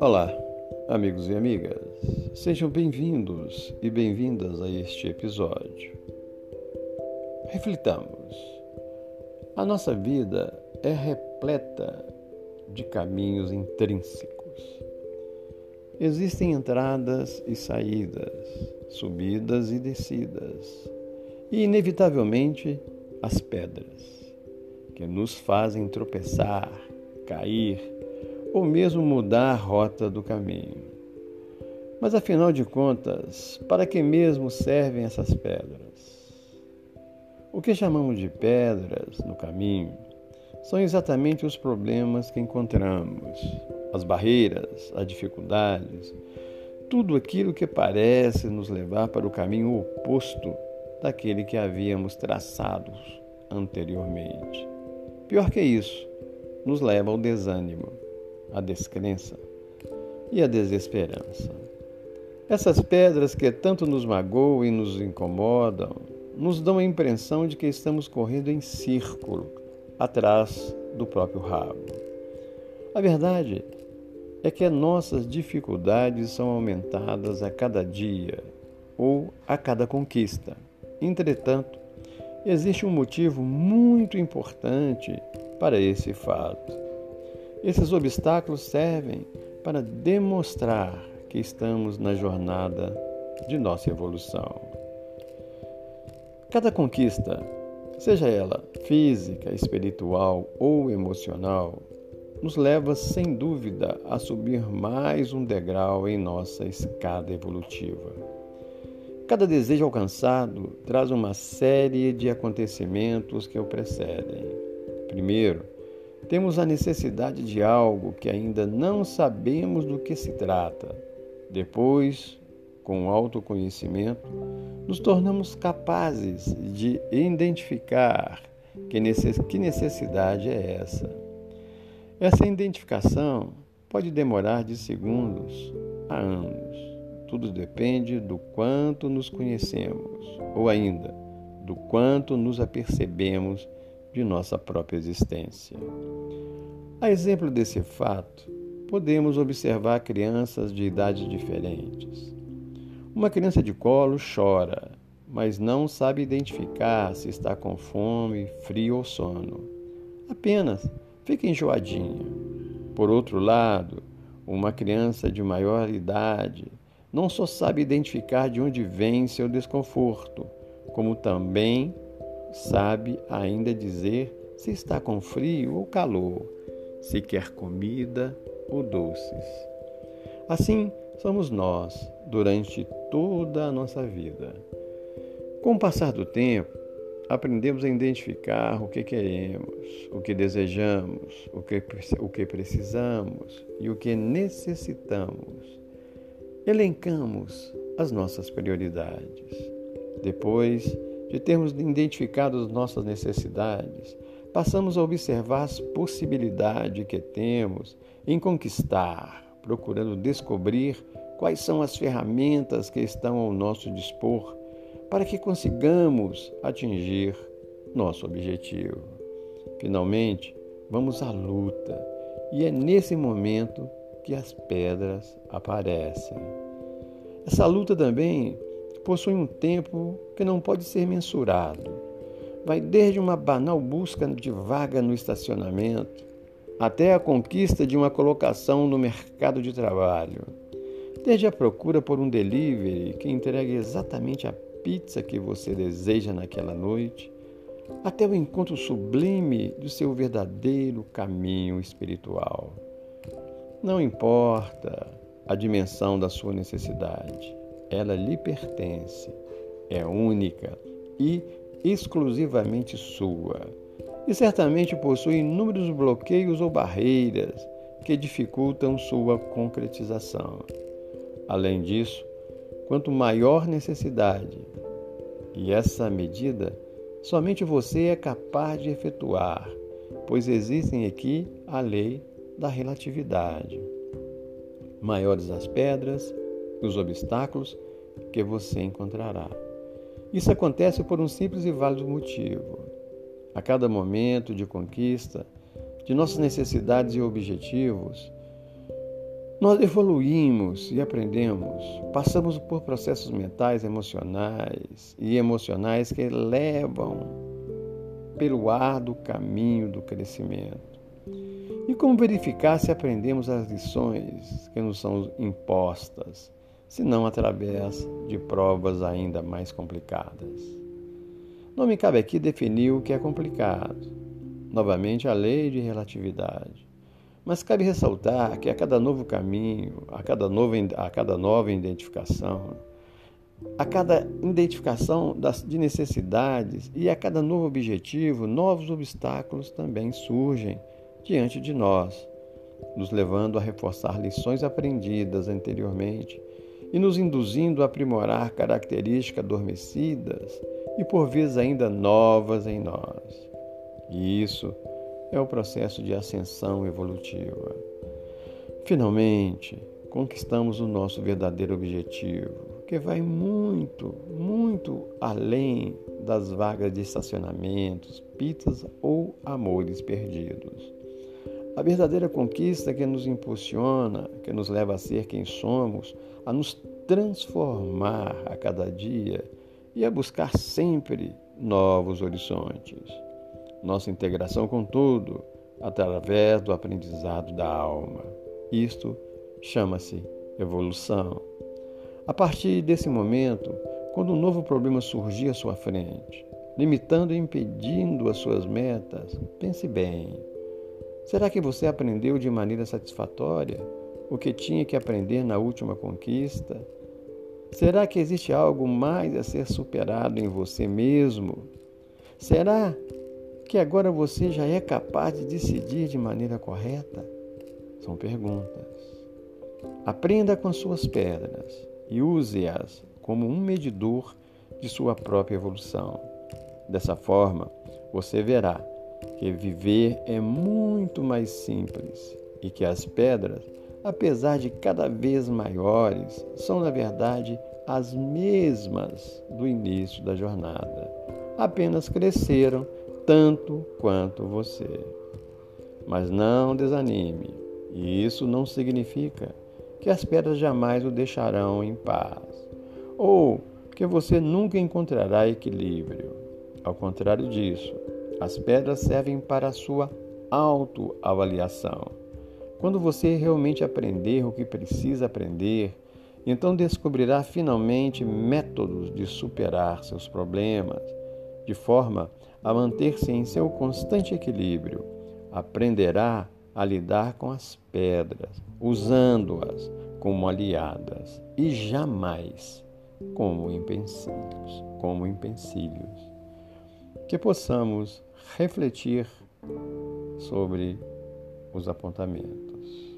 Olá, amigos e amigas. Sejam bem-vindos e bem-vindas a este episódio. Reflitamos. A nossa vida é repleta de caminhos intrínsecos. Existem entradas e saídas, subidas e descidas, e inevitavelmente as pedras, que nos fazem tropeçar, cair ou mesmo mudar a rota do caminho. Mas afinal de contas, para que mesmo servem essas pedras? O que chamamos de pedras no caminho são exatamente os problemas que encontramos, as barreiras, as dificuldades, tudo aquilo que parece nos levar para o caminho oposto daquele que havíamos traçado anteriormente. Pior que isso, nos leva ao desânimo a descrença e a desesperança. Essas pedras que tanto nos magoam e nos incomodam nos dão a impressão de que estamos correndo em círculo atrás do próprio rabo. A verdade é que nossas dificuldades são aumentadas a cada dia ou a cada conquista. Entretanto, existe um motivo muito importante para esse fato. Esses obstáculos servem para demonstrar que estamos na jornada de nossa evolução. Cada conquista, seja ela física, espiritual ou emocional, nos leva sem dúvida a subir mais um degrau em nossa escada evolutiva. Cada desejo alcançado traz uma série de acontecimentos que o precedem. Primeiro, temos a necessidade de algo que ainda não sabemos do que se trata. Depois, com o autoconhecimento, nos tornamos capazes de identificar que necessidade é essa. Essa identificação pode demorar de segundos a anos. Tudo depende do quanto nos conhecemos, ou ainda, do quanto nos apercebemos de nossa própria existência. A exemplo desse fato, podemos observar crianças de idades diferentes. Uma criança de colo chora, mas não sabe identificar se está com fome, frio ou sono. Apenas fica enjoadinha. Por outro lado, uma criança de maior idade não só sabe identificar de onde vem seu desconforto, como também sabe ainda dizer se está com frio ou calor, se quer comida ou doces. Assim somos nós durante toda a nossa vida. Com o passar do tempo, aprendemos a identificar o que queremos, o que desejamos, o que, o que precisamos e o que necessitamos. Elencamos as nossas prioridades. Depois, de termos identificado nossas necessidades, passamos a observar as possibilidades que temos em conquistar, procurando descobrir quais são as ferramentas que estão ao nosso dispor para que consigamos atingir nosso objetivo. Finalmente, vamos à luta, e é nesse momento que as pedras aparecem. Essa luta também possui um tempo que não pode ser mensurado. Vai desde uma banal busca de vaga no estacionamento até a conquista de uma colocação no mercado de trabalho. Desde a procura por um delivery que entregue exatamente a pizza que você deseja naquela noite, até o encontro sublime do seu verdadeiro caminho espiritual. Não importa a dimensão da sua necessidade, ela lhe pertence, é única e exclusivamente sua. E certamente possui inúmeros bloqueios ou barreiras que dificultam sua concretização. Além disso, quanto maior necessidade, e essa medida somente você é capaz de efetuar, pois existem aqui a lei da relatividade. Maiores as pedras, os obstáculos que você encontrará. Isso acontece por um simples e válido motivo. A cada momento de conquista, de nossas necessidades e objetivos, nós evoluímos e aprendemos, passamos por processos mentais, emocionais e emocionais que levam pelo árduo caminho do crescimento. E como verificar se aprendemos as lições que nos são impostas, se não através de provas ainda mais complicadas? Não me cabe aqui definir o que é complicado. Novamente, a lei de relatividade. Mas cabe ressaltar que a cada novo caminho, a cada nova, a cada nova identificação, a cada identificação das, de necessidades e a cada novo objetivo, novos obstáculos também surgem diante de nós, nos levando a reforçar lições aprendidas anteriormente e nos induzindo a aprimorar características adormecidas e por vezes ainda novas em nós. E isso é o processo de ascensão evolutiva. Finalmente, conquistamos o nosso verdadeiro objetivo, que vai muito, muito além das vagas de estacionamentos, pitas ou amores perdidos. A verdadeira conquista que nos impulsiona, que nos leva a ser quem somos, a nos transformar a cada dia e a buscar sempre novos horizontes nossa integração com tudo através do aprendizado da alma. Isto chama-se evolução. A partir desse momento, quando um novo problema surgir à sua frente, limitando e impedindo as suas metas, pense bem. Será que você aprendeu de maneira satisfatória o que tinha que aprender na última conquista? Será que existe algo mais a ser superado em você mesmo? Será que agora você já é capaz de decidir de maneira correta? São perguntas. Aprenda com suas pedras e use-as como um medidor de sua própria evolução. Dessa forma, você verá que viver é muito mais simples e que as pedras, apesar de cada vez maiores, são na verdade as mesmas do início da jornada. Apenas cresceram tanto quanto você. Mas não desanime, e isso não significa que as pedras jamais o deixarão em paz, ou que você nunca encontrará equilíbrio. Ao contrário disso, as pedras servem para a sua autoavaliação. Quando você realmente aprender o que precisa aprender, então descobrirá finalmente métodos de superar seus problemas, de forma a manter-se em seu constante equilíbrio. Aprenderá a lidar com as pedras, usando-as como aliadas e jamais como empecilhos, como empecilhos. Que possamos refletir sobre os apontamentos.